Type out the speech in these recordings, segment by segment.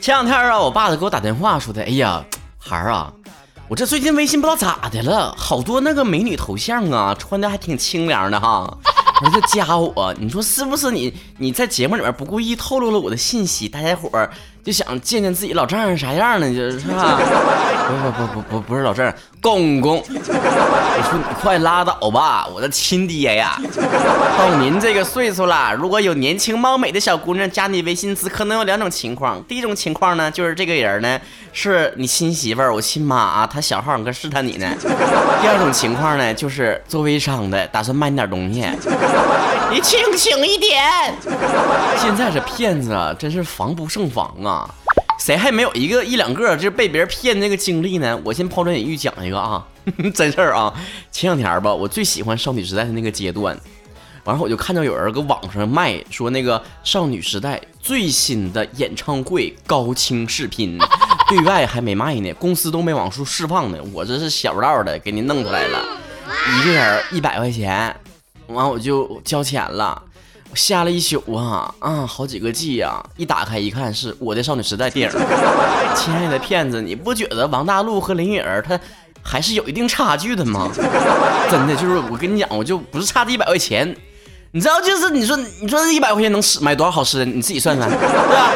前两天啊，我爸就给我打电话说的，哎呀，孩儿啊，我这最近微信不知道咋的了，好多那个美女头像啊，穿的还挺清凉的哈。儿子加我，你说是不是你？你在节目里面不故意透露了我的信息，大家伙儿就想见见自己老丈人啥样呢？就是吧？不不不不不不是老丈人，公公。我说你快拉倒吧，我的亲爹呀！到您这个岁数了，如果有年轻貌美的小姑娘加你微信，只可能有两种情况。第一种情况呢，就是这个人呢是你亲媳妇儿，我亲妈啊，她小号搁试探你呢。第二种情况呢，就是做微商的，打算卖你点东西。你清醒一点！现在这骗子啊，真是防不胜防啊！谁还没有一个一两个就是被别人骗那个经历呢？我先抛砖引玉讲一个啊，真事儿啊！前两天吧，我最喜欢少女时代的那个阶段，完后我就看到有人搁网上卖，说那个少女时代最新的演唱会高清视频，对外还没卖呢，公司都没往出释放呢，我这是小道的给您弄出来了，一个人一百块钱。完我就交钱了，我下了一宿啊啊，好几个 G 呀！一打开一看，是我的少女时代电影。亲爱的骗子，你不觉得王大陆和林允儿他还是有一定差距的吗？真的，就是我跟你讲，我就不是差这一百块钱，你知道，就是你说你说这一百块钱能吃买多少好吃的，你自己算算，对吧？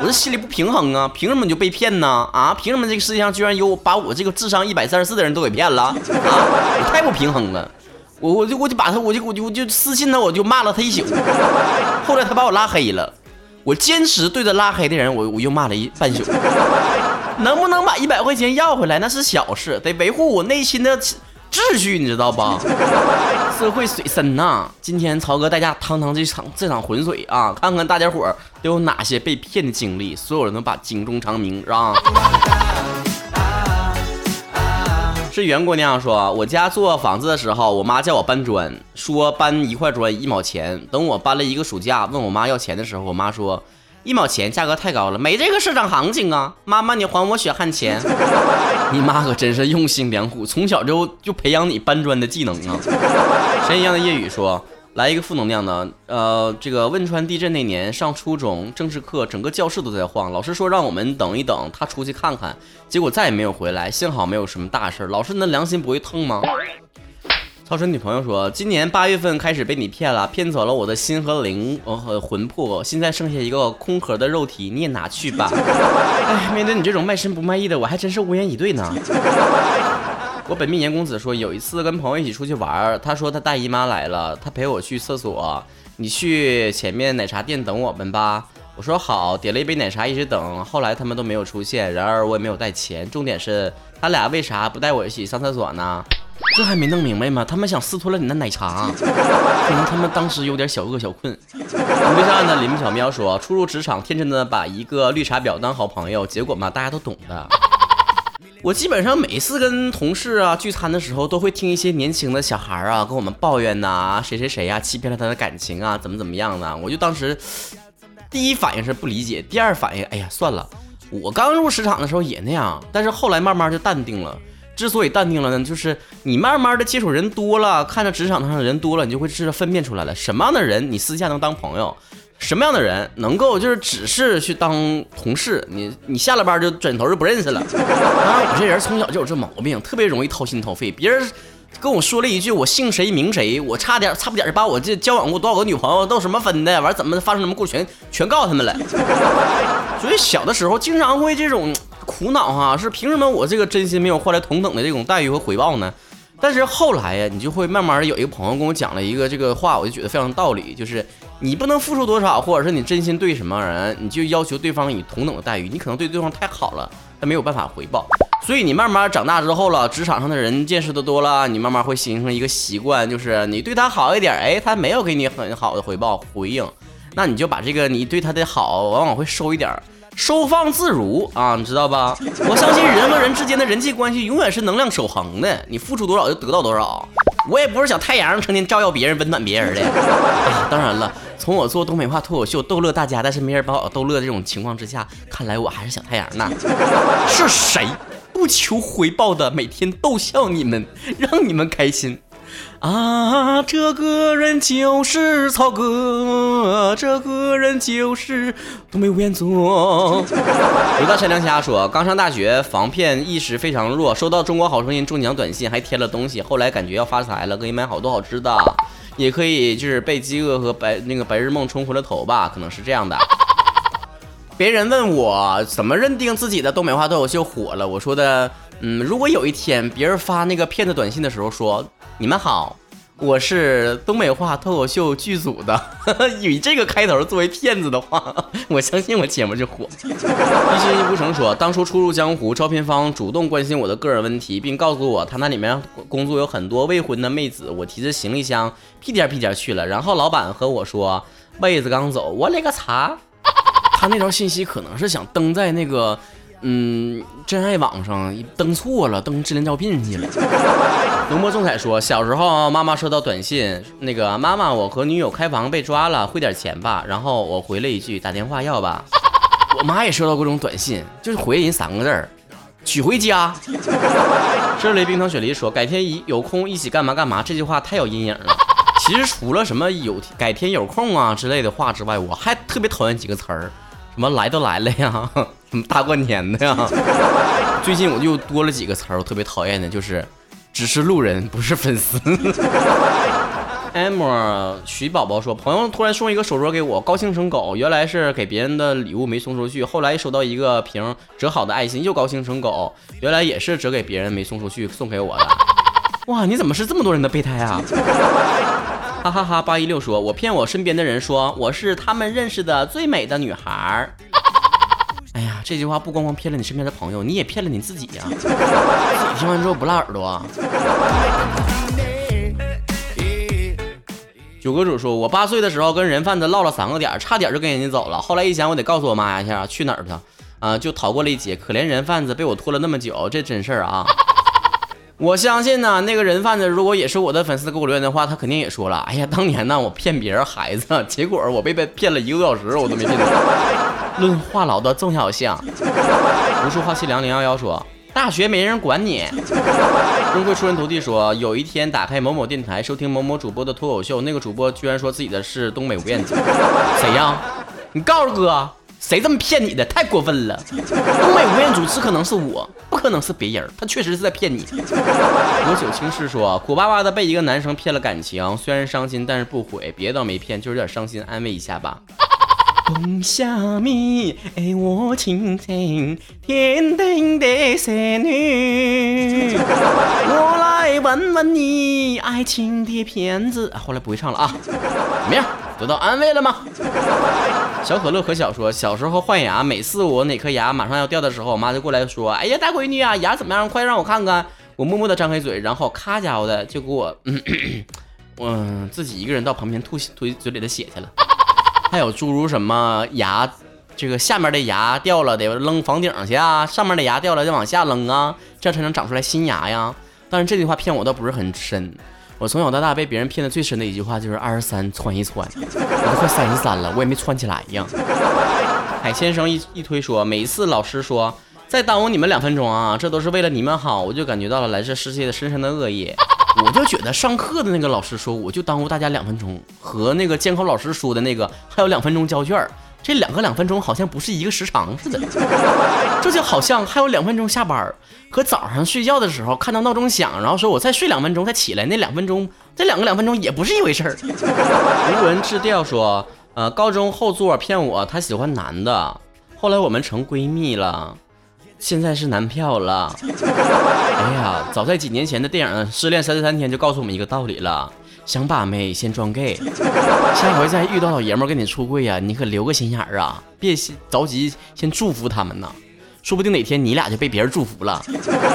我这心里不平衡啊，凭什么你就被骗呢？啊，凭什么这个世界上居然有把我这个智商一百三十四的人都给骗了？啊，我太不平衡了。我我就我就把他我就我就我就私信他我就骂了他一宿，后来他把我拉黑了，我坚持对着拉黑的人我我又骂了一半宿，能不能把一百块钱要回来那是小事，得维护我内心的秩序，你知道吧？社会水深呐，今天曹哥带大家趟趟这场这场浑水啊，看看大家伙都有哪些被骗的经历，所有人都把警钟长鸣，是吧？是袁姑娘说，我家做房子的时候，我妈叫我搬砖，说搬一块砖一毛钱。等我搬了一个暑假，问我妈要钱的时候，我妈说一毛钱价格太高了，没这个市场行情啊。妈妈，你还我血汗钱。你妈可真是用心良苦，从小就就培养你搬砖的技能啊。神一样的夜雨说。来一个负能量的，呃，这个汶川地震那年上初中政治课，整个教室都在晃，老师说让我们等一等，他出去看看，结果再也没有回来，幸好没有什么大事。老师，你的良心不会痛吗？曹晨女朋友说，今年八月份开始被你骗了，骗走了我的心和灵和魂魄，现在剩下一个空壳的肉体，你也拿去吧。哎，面对你这种卖身不卖艺的，我还真是无言以对呢。我本命年公子说，有一次跟朋友一起出去玩，他说他大姨妈来了，他陪我去厕所，你去前面奶茶店等我们吧。我说好，点了一杯奶茶，一直等。后来他们都没有出现，然而我也没有带钱。重点是他俩为啥不带我一起上厕所呢？这还没弄明白吗？他们想私吞了你的奶茶，可能他们当时有点小饿小困。微上的林木小喵说，初入职场，天真的把一个绿茶婊当好朋友，结果嘛，大家都懂的。我基本上每次跟同事啊聚餐的时候，都会听一些年轻的小孩啊跟我们抱怨呐，谁谁谁呀欺骗了他的感情啊，怎么怎么样的。我就当时第一反应是不理解，第二反应，哎呀，算了，我刚入职场的时候也那样，但是后来慢慢就淡定了。之所以淡定了呢，就是你慢慢的接触人多了，看着职场上的人多了，你就会知道分辨出来了，什么样的人你私下能当朋友。什么样的人能够就是只是去当同事？你你下了班就转头就不认识了。我 这人从小就有这毛病，特别容易掏心掏肺。别人跟我说了一句我姓谁名谁，我差点差不点就把我这交往过多少个女朋友都什么分的，完怎么发生什么故事全全告诉他们了。所以小的时候经常会这种苦恼哈，是凭什么我这个真心没有换来同等的这种待遇和回报呢？但是后来呀，你就会慢慢的有一个朋友跟我讲了一个这个话，我就觉得非常道理，就是你不能付出多少，或者是你真心对什么人，你就要求对方以同等的待遇，你可能对对方太好了，他没有办法回报。所以你慢慢长大之后了，职场上的人见识的多了，你慢慢会形成一个习惯，就是你对他好一点，哎，他没有给你很好的回报回应，那你就把这个你对他的好往往会收一点儿。收放自如啊，你知道吧？我相信人和人之间的人际关系永远是能量守恒的，你付出多少就得到多少。我也不是小太阳，成天照耀别人、温暖别人的。当然了，从我做东北话脱口秀逗乐大家，但是没人把我逗乐这种情况之下，看来我还是小太阳呢。是谁？不求回报的每天逗笑你们，让你们开心。啊，这个人就是曹哥，这个人就是东北吴彦祖。刘大山良瞎说，刚上大学，防骗意识非常弱，收到中国好声音中奖短信，还添了东西，后来感觉要发财了，可以买好多好吃的，也可以就是被饥饿和白那个白日梦冲昏了头吧，可能是这样的。别人问我怎么认定自己的东北话脱口秀火了，我说的，嗯，如果有一天别人发那个骗子短信的时候说。你们好，我是东北话脱口秀剧组的，以这个开头作为骗子的话，我相信我节目就火。一心一不成说，当初初入江湖，招聘方主动关心我的个人问题，并告诉我他那里面工作有很多未婚的妹子，我提着行李箱屁颠屁颠去了，然后老板和我说妹子刚走，我勒个擦！他那条信息可能是想登在那个。嗯，真爱网上登错了，登智联招聘去了。浓墨重彩说，小时候妈妈收到短信，那个妈妈，我和女友开房被抓了，汇点钱吧。然后我回了一句，打电话要吧。我妈也收到过这种短信，就是回人三个字儿，娶回家。这里冰糖雪梨说，改天一有空一起干嘛干嘛，这句话太有阴影了。其实除了什么有改天有空啊之类的话之外，我还特别讨厌几个词儿，什么来都来了呀。大过年的呀！最近我就多了几个词儿，我特别讨厌的，就是只是路人，不是粉丝。m 徐宝宝说，朋友突然送一个手镯给我，高兴成狗。原来是给别人的礼物没送出去，后来收到一个瓶折好的爱心，又高兴成狗。原来也是折给别人没送出去，送给我的。哇，你怎么是这么多人的备胎啊？哈哈哈！八一六说，我骗我身边的人说我是他们认识的最美的女孩。哎呀，这句话不光光骗了你身边的朋友，你也骗了你自己呀！自己听完之后不拉耳朵。九哥主说，我八岁的时候跟人贩子唠了三个点，差点就跟人家走了。后来一想，我得告诉我妈一下，去哪儿去？啊，就逃过了一劫。可怜人贩子被我拖了那么久，这真事儿啊！我相信呢，那个人贩子如果也是我的粉丝给我留言的话，他肯定也说了，哎呀，当年呢我骗别人孩子，结果我被被骗了一个多小时，我都没骗到。论话痨的纵小象，无数话气凉零幺幺说：“大学没人管你。”终会出人头地说：“有一天打开某某电台收听某某主播的脱口秀，那个主播居然说自己的是东北吴彦祖，谁呀？你告诉哥，谁这么骗你的？太过分了！东北吴彦祖只可能是我，不可能是别人，他确实是在骗你。”罗九青是说：“苦巴巴的被一个男生骗了感情，虽然伤心，但是不悔。别倒没骗，就是有点伤心，安慰一下吧。”冬夏米，爱我倾城，天定的仙女。我来问问你，爱情的骗子。后来不会唱了啊？怎么样？得到安慰了吗？小可乐可小说，小时候换牙，每次我哪颗牙马上要掉的时候，我妈就过来说：“哎呀，大闺女啊，牙怎么样？快让我看看。”我默默的张开嘴，然后咔家伙的就给我，嗯，自己一个人到旁边吐吐嘴里的血去了。还有诸如什么牙，这个下面的牙掉了得扔房顶去啊，上面的牙掉了再往下扔啊，这样才能长出来新牙呀。但是这句话骗我倒不是很深，我从小到大被别人骗的最深的一句话就是二十三穿一穿，我都快三十三了，我也没穿起来呀。海先生一一推说，每一次老师说再耽误你们两分钟啊，这都是为了你们好，我就感觉到了来自世界的深深的恶意。我就觉得上课的那个老师说我就耽误大家两分钟，和那个监考老师说的那个还有两分钟交卷，这两个两分钟好像不是一个时长似的。这就好像还有两分钟下班，和早上睡觉的时候看到闹钟响，然后说我再睡两分钟再起来，那两分钟这两个两分钟也不是一回事儿。无文质调说，呃，高中后座骗我他喜欢男的，后来我们成闺蜜了。现在是男票了。哎呀，早在几年前的电影《失恋三十三天》就告诉我们一个道理了：想把妹先装 gay，下回再遇到老爷们跟你出柜呀，你可留个心眼儿啊，别着急先祝福他们呐，说不定哪天你俩就被别人祝福了。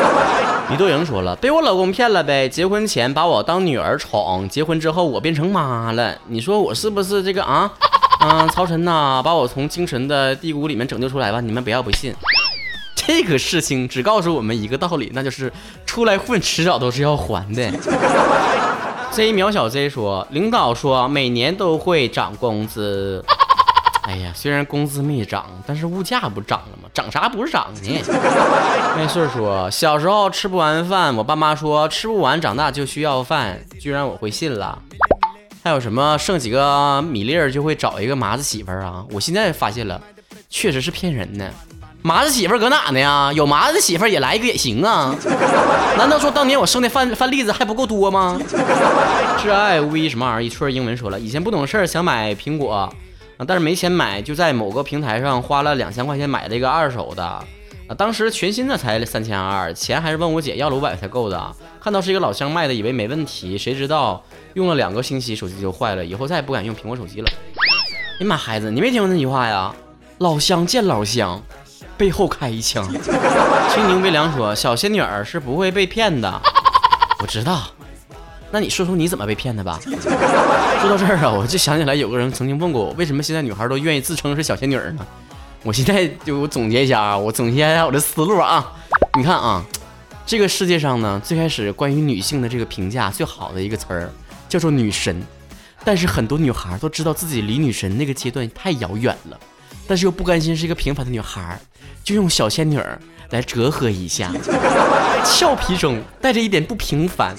李多莹说了，被我老公骗了呗，结婚前把我当女儿宠，结婚之后我变成妈了，你说我是不是这个啊？嗯，曹晨呐，把我从精神的低谷里面拯救出来吧，你们不要不信。这个事情只告诉我们一个道理，那就是出来混，迟早都是要还的。Z 渺小 Z 说，领导说每年都会涨工资。哎呀，虽然工资没涨，但是物价不涨了吗？涨啥不是涨呢？没事说，小时候吃不完饭，我爸妈说吃不完，长大就需要饭，居然我会信了。还有什么剩几个米粒儿就会找一个麻子媳妇儿啊？我现在发现了，确实是骗人的。麻子媳妇搁哪呢呀？有麻子媳妇也来一个也行啊。难道说当年我生的饭饭粒子还不够多吗？挚爱无疑什么玩意儿？一串英文说了，以前不懂事儿想买苹果。啊，但是没钱买，就在某个平台上花了两千块钱买了一个二手的，啊，当时全新的才三千二，钱还是问我姐要了五百才够的。看到是一个老乡卖的，以为没问题，谁知道用了两个星期手机就坏了，以后再也不敢用苹果手机了。哎妈，孩子，你没听过那句话呀？老乡见老乡，背后开一枪。青柠微凉说，小仙女儿是不会被骗的。我知道。那你说说你怎么被骗的吧？说到这儿啊，我就想起来有个人曾经问过我，为什么现在女孩都愿意自称是小仙女儿呢？我现在就我总结一下啊，我总结一下我的思路啊。你看啊，这个世界上呢，最开始关于女性的这个评价最好的一个词儿叫做女神，但是很多女孩都知道自己离女神那个阶段太遥远了，但是又不甘心是一个平凡的女孩，就用小仙女儿。来折合一下，俏皮中带着一点不平凡，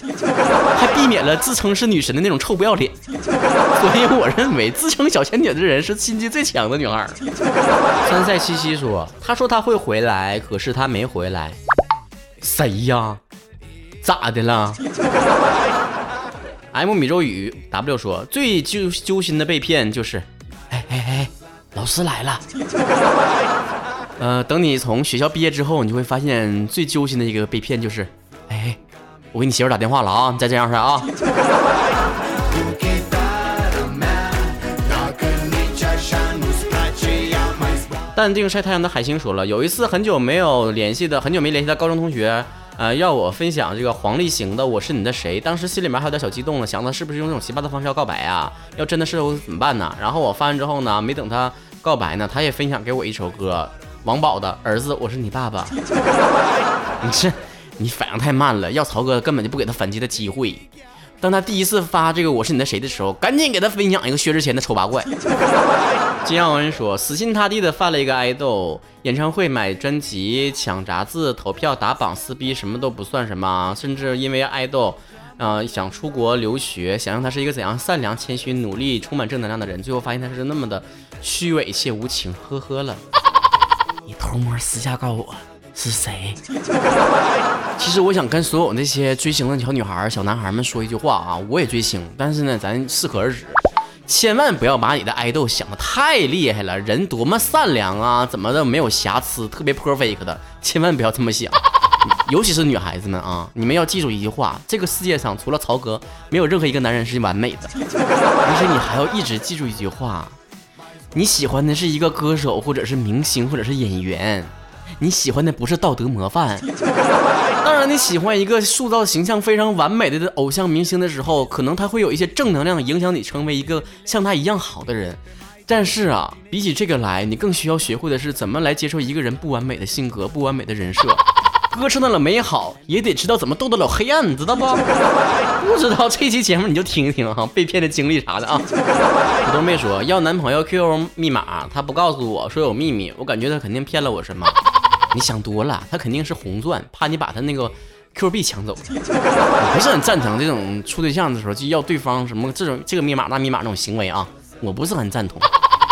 还避免了自称是女神的那种臭不要脸。所以我认为自称小仙女的人是心机最强的女孩。参赛七七说：“他说他会回来，可是他没回来。谁呀？咋的了？”M 米粥雨 W 说：“最揪揪心的被骗就是，老师来了。”呃，等你从学校毕业之后，你就会发现最揪心的一个被骗就是，哎，我给你媳妇打电话了啊，你再这样式啊。淡定晒太阳的海星说了，有一次很久没有联系的，很久没联系的高中同学，呃，要我分享这个黄立行的《我是你的谁》，当时心里面还有点小激动了，想他是不是用这种奇葩的方式要告白啊？要真的是我怎么办呢？然后我发完之后呢，没等他告白呢，他也分享给我一首歌。王宝的儿子，我是你爸爸。你这，你反应太慢了，要曹哥根本就不给他反击的机会。当他第一次发这个我是你的谁的时候，赶紧给他分享一个薛之谦的丑八怪。金耀文说，死心塌地的犯了一个爱豆，演唱会买专辑抢杂志投票打榜撕逼什么都不算什么，甚至因为爱豆，呃想出国留学，想让他是一个怎样善良、谦虚、努力、充满正能量的人，最后发现他是那么的虚伪且无情，呵呵了。你偷摸私下告诉我是谁？其实我想跟所有那些追星的小女孩、小男孩们说一句话啊，我也追星，但是呢，咱适可而止，千万不要把你的爱豆想的太厉害了，人多么善良啊，怎么的没有瑕疵，特别 perfect 的，千万不要这么想。尤其是女孩子们啊，你们要记住一句话：这个世界上除了曹格，没有任何一个男人是完美的。而且你还要一直记住一句话。你喜欢的是一个歌手，或者是明星，或者是演员，你喜欢的不是道德模范。当然，你喜欢一个塑造形象非常完美的偶像明星的时候，可能他会有一些正能量影响你成为一个像他一样好的人。但是啊，比起这个来，你更需要学会的是怎么来接受一个人不完美的性格、不完美的人设。歌唱到了美好，也得知道怎么斗得了黑暗，知道不？不知道这期节目你就听一听哈，被骗的经历啥的啊。我都没说要男朋友 QQ 密码，他不告诉我说有秘密，我感觉他肯定骗了我什么。你想多了，他肯定是红钻，怕你把他那个 Q 币抢走。我不是很赞成这种处对象的时候就要对方什么这种这个密码那密码那种行为啊，我不是很赞同。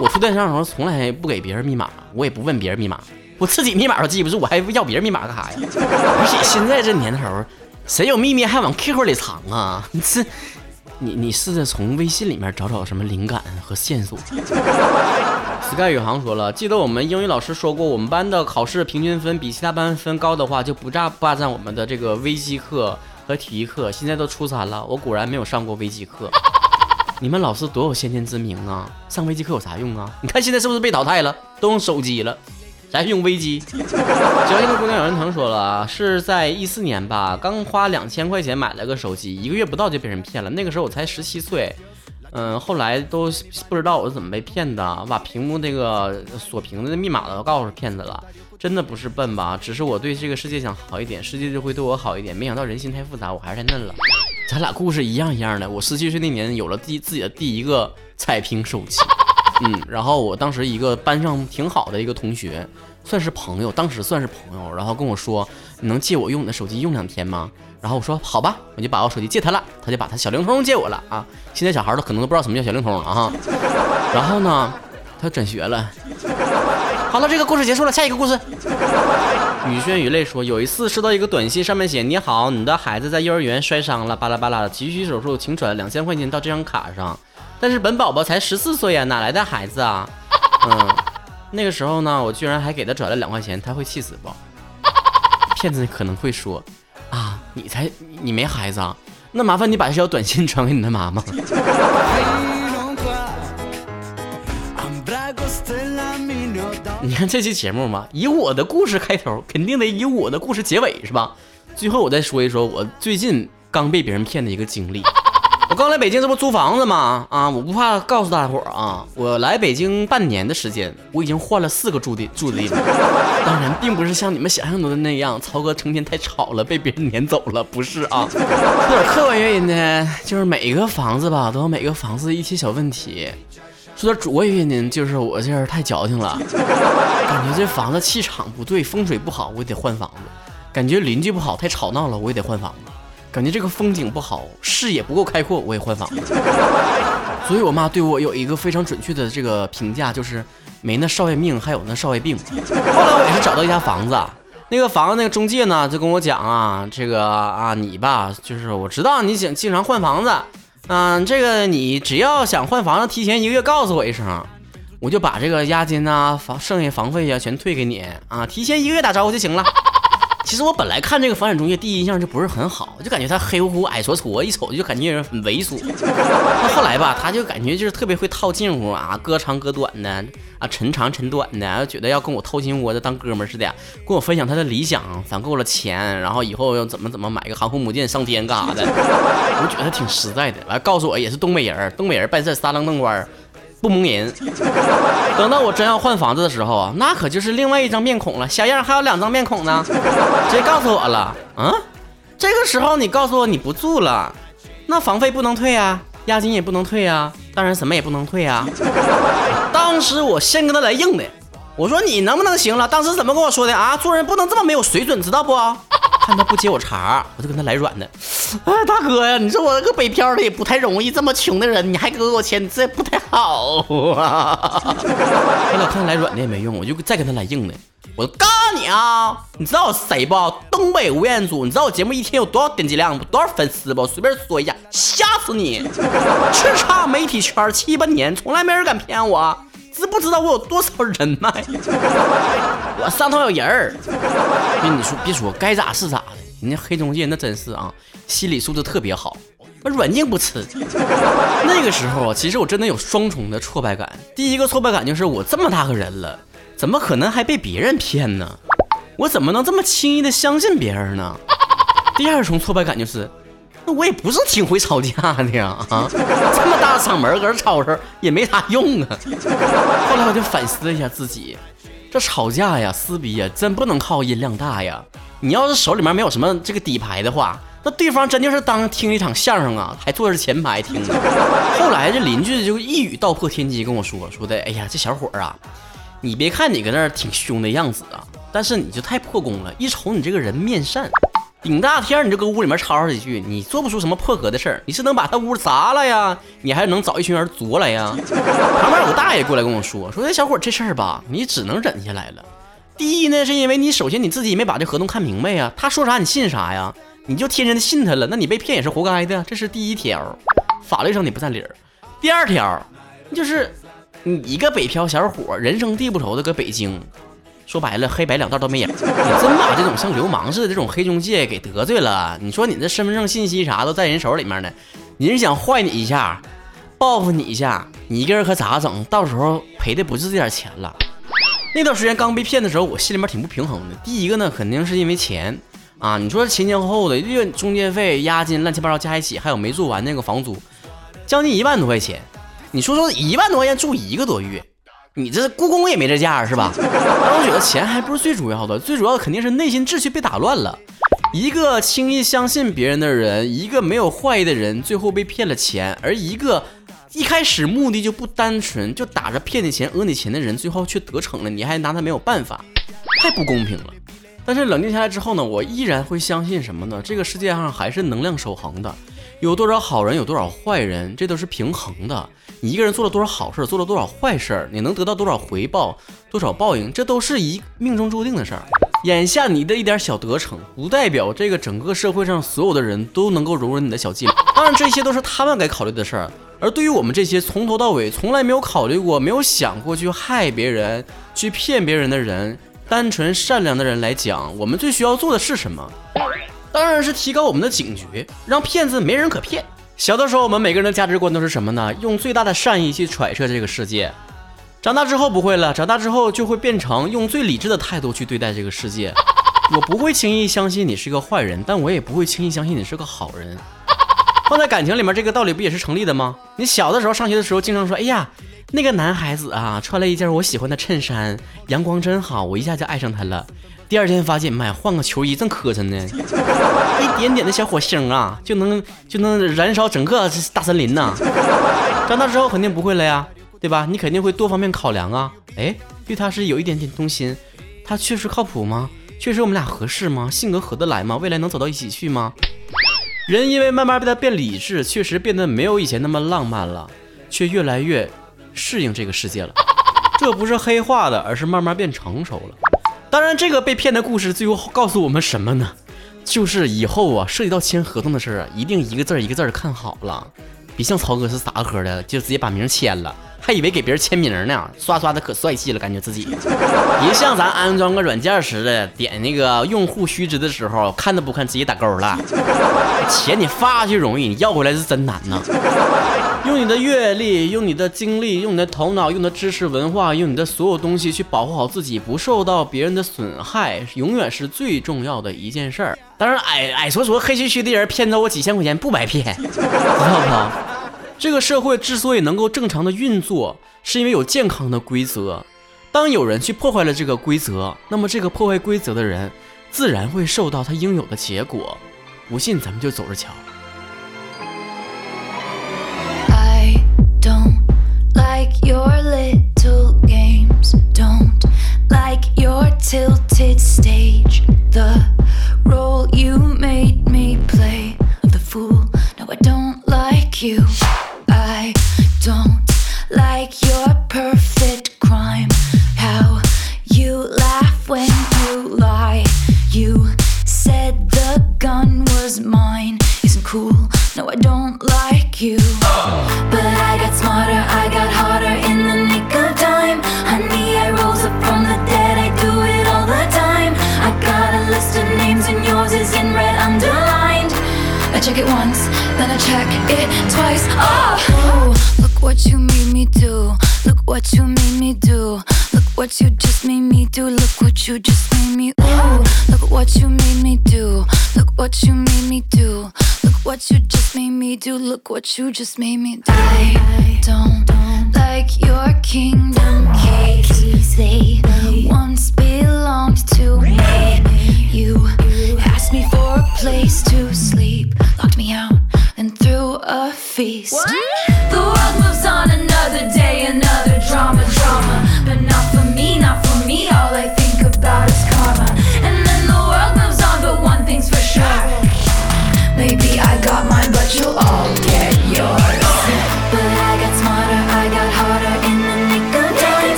我处对象的时候从来不给别人密码，我也不问别人密码。我自己密码都记不住，我还要别人密码干啥呀？而且现在这年头，谁有秘密还往 QQ 里藏啊？你这，你你试着从微信里面找找什么灵感和线索。Sky 宇航说了，记得我们英语老师说过，我们班的考试平均分比其他班分高的话，就不占霸占我们的这个微机课和体育课。现在都初三了，我果然没有上过微机课。你们老师多有先见之明啊！上微机课有啥用啊？你看现在是不是被淘汰了？都用手机了。咱用危机。矫情的姑娘有人疼说了，是在一四年吧，刚花两千块钱买了个手机，一个月不到就被人骗了。那个时候我才十七岁，嗯，后来都不知道我是怎么被骗的，我把屏幕那个锁屏的密码都告诉骗子了。真的不是笨吧？只是我对这个世界想好一点，世界就会对我好一点。没想到人心太复杂，我还是太嫩了。咱俩故事一样一样的。我十七岁那年有了第自己的第一个彩屏手机。嗯，然后我当时一个班上挺好的一个同学，算是朋友，当时算是朋友，然后跟我说，你能借我用你的手机用两天吗？然后我说好吧，我就把我手机借他了，他就把他小灵通借我了啊。现在小孩都可能都不知道什么叫小灵通了哈。然后呢，他转学了。好了，这个故事结束了，下一个故事。雨轩雨泪说，有一次收到一个短信，上面写：“你好，你的孩子在幼儿园摔伤了，巴拉巴拉的，急需手术，请转两千块钱到这张卡上。”但是本宝宝才十四岁呀，哪来的孩子啊？嗯，那个时候呢，我居然还给他转了两块钱，他会气死不？骗子可能会说：“啊，你才你没孩子啊？那麻烦你把这条短信传给你的妈妈。”你看这期节目嘛，以我的故事开头，肯定得以我的故事结尾，是吧？最后我再说一说我最近刚被别人骗的一个经历。刚来北京，这不租房子吗？啊，我不怕告诉大伙儿啊，我来北京半年的时间，我已经换了四个住的住的地方。当然，并不是像你们想象中的那样，曹哥成天太吵了，被别人撵走了，不是啊。有点客观原因呢，就是每一个房子吧，都有每个房子一些小问题。说点主观原因，就是我这人太矫情了，感觉这房子气场不对，风水不好，我也得换房子；感觉邻居不好，太吵闹了，我也得换房子；感觉这个风景不好，视野不够开阔，我也换房子。所以我妈对我有一个非常准确的这个评价，就是没那少爷命，还有那少爷病。后来我也是找到一家房子，那个房子那个中介呢就跟我讲啊，这个啊你吧，就是我知道你想经常换房子。嗯，这个你只要想换房子，提前一个月告诉我一声，我就把这个押金呐、房剩下房费呀全退给你啊。提前一个月打招呼就行了。其实我本来看这个房产中介第一印象就不是很好，就感觉他黑乎乎、矮矬矬，一瞅就感觉很猥琐。那后来吧，他就感觉就是特别会套近乎啊，割长割短的啊，抻长抻短的，觉得要跟我掏心窝子当哥们似的，跟我分享他的理想，攒够了钱，然后以后要怎么怎么买个航空母舰上天干啥的。我觉得他挺实在的，完告诉我也是东北人，东北人办事撒楞瞪官。不蒙人。等到我真要换房子的时候啊，那可就是另外一张面孔了。小样，还有两张面孔呢，直接告诉我了。嗯，这个时候你告诉我你不住了，那房费不能退啊，押金也不能退啊，当然什么也不能退啊。当时我先跟他来硬的，我说你能不能行了？当时怎么跟我说的啊？做人不能这么没有水准，知道不？看他不接我茬，我就跟他来软的。哎，大哥呀，你说我个北漂的也不太容易，这么穷的人你还给我钱，这不太好啊。我老看他来软的也没用，我就再跟他来硬的。我告诉你啊，你知道我谁不？东北吴彦祖，你知道我节目一天有多少点击量不？多少粉丝不？随便说一下，吓死你！叱咤媒体圈七八年，从来没人敢骗我。知不知道我有多少人脉？我上头有人儿。跟你说，别说，该咋是咋的。人家黑中介那真是啊，心理素质特别好，软硬不吃。那个时候啊，其实我真的有双重的挫败感。第一个挫败感就是我这么大个人了，怎么可能还被别人骗呢？我怎么能这么轻易的相信别人呢？第二重挫败感就是。我也不是挺会吵架的呀，啊，这么大嗓门搁这吵吵也没啥用啊。后来我就反思了一下自己，这吵架呀、撕逼呀，真不能靠音量大呀。你要是手里面没有什么这个底牌的话，那对方真就是当听一场相声啊，还坐着前排听呢。后来这邻居就一语道破天机跟我说说的，哎呀，这小伙儿啊，你别看你搁那儿挺凶的样子啊，但是你就太破功了，一瞅你这个人面善。顶大天你就搁屋里面吵吵几句，你做不出什么破格的事儿。你是能把他屋砸了呀？你还能找一群人啄来呀？旁边有个大爷过来跟我说，说这小伙这事儿吧，你只能忍下来了。第一呢，是因为你首先你自己没把这合同看明白呀，他说啥你信啥呀？你就天真的信他了，那你被骗也是活该的，这是第一条，法律上你不占理儿。第二条，就是你一个北漂小伙，人生地不熟的搁北京。说白了，黑白两道都没影。你真把这种像流氓似的这种黑中介给得罪了，你说你这身份证信息啥都在人手里面呢，人想坏你一下，报复你一下，你一个人可咋整？到时候赔的不是这点钱了。那段时间刚被骗的时候，我心里面挺不平衡的。第一个呢，肯定是因为钱啊，你说前前后后的月中介费、押金乱七八糟加一起，还有没住完那个房租，将近一万多块钱。你说说，一万多块钱住一个多月。你这故宫也没这价是吧？但我觉得钱还不是最主要的，最主要的肯定是内心秩序被打乱了。一个轻易相信别人的人，一个没有坏意的人，最后被骗了钱；而一个一开始目的就不单纯，就打着骗你钱、讹你钱的人，最后却得逞了，你还拿他没有办法，太不公平了。但是冷静下来之后呢，我依然会相信什么呢？这个世界上还是能量守恒的，有多少好人，有多少坏人，这都是平衡的。你一个人做了多少好事，做了多少坏事，你能得到多少回报，多少报应，这都是一命中注定的事儿。眼下你的一点小得逞，不代表这个整个社会上所有的人都能够容忍你的小伎俩。当然，这些都是他们该考虑的事儿。而对于我们这些从头到尾从来没有考虑过、没有想过去害别人、去骗别人的人，单纯善良的人来讲，我们最需要做的是什么？当然是提高我们的警觉，让骗子没人可骗。小的时候，我们每个人的价值观都是什么呢？用最大的善意去揣测这个世界。长大之后不会了，长大之后就会变成用最理智的态度去对待这个世界。我不会轻易相信你是个坏人，但我也不会轻易相信你是个好人。放在感情里面，这个道理不也是成立的吗？你小的时候上学的时候，经常说：“哎呀，那个男孩子啊，穿了一件我喜欢的衬衫，阳光真好，我一下就爱上他了。”第二天发现，妈呀，换个球衣正磕碜呢，一点点的小火星啊，就能就能燃烧整个大森林呐。长大之后肯定不会了呀。对吧？你肯定会多方面考量啊。哎，对他是有一点点动心，他确实靠谱吗？确实我们俩合适吗？性格合得来吗？未来能走到一起去吗？人因为慢慢被他变理智，确实变得没有以前那么浪漫了，却越来越适应这个世界了。这不是黑化的，而是慢慢变成熟了。当然，这个被骗的故事最后告诉我们什么呢？就是以后啊，涉及到签合同的事儿啊，一定一个字儿一个字儿看好了，别像曹哥是啥科的，就直接把名签了。还以为给别人签名呢，刷刷的可帅气了，感觉自己。别像咱安装个软件似的，点那个用户须知的时候，看都不看，直接打勾了。钱你发去容易，你要回来是真难呐。用你的阅历，用你的经历，用你的头脑，用你的知识文化，用你的所有东西去保护好自己，不受到别人的损害，永远是最重要的一件事儿。当然，矮矮矬矬黑黢黢的人骗走我几千块钱不白骗，知道不？这个社会之所以能够正常的运作，是因为有健康的规则。当有人去破坏了这个规则，那么这个破坏规则的人，自然会受到他应有的结果。不信，咱们就走着瞧。you do. Look what you made me do. Look what you just made me do. Look what you just made me do. I don't, don't like your kingdom keys. They once belonged to me. You asked me for a place to sleep, locked me out, and threw a feast. What? The world moves on another day, another drama, drama, but not for me, not for me. All I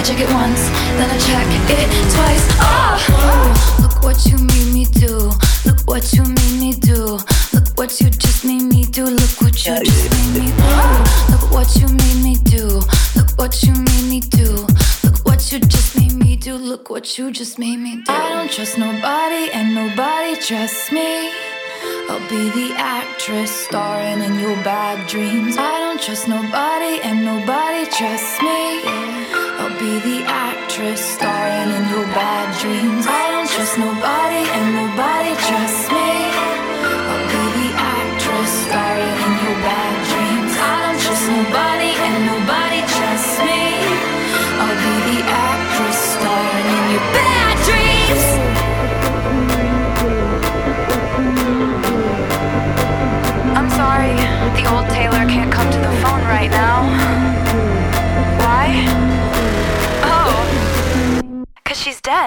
I check it once, then I check it twice. Oh, look what you made me do. Look what you made me do. Look what you just made me do. Look what you just made me do. Look what you made me do. Look what you made me do. Look what you just made me do. Look what you just made me do. I don't trust nobody and nobody trusts me. I'll be the actress starring in your bad dreams. I don't trust nobody and nobody trusts me. I'll be the actress starring in your bad dreams. I don't trust nobody and nobody trusts me. I'll be the actress starring in your bad dreams. I don't trust nobody and nobody trusts me. I'll be the actress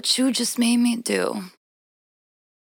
What you just made me do.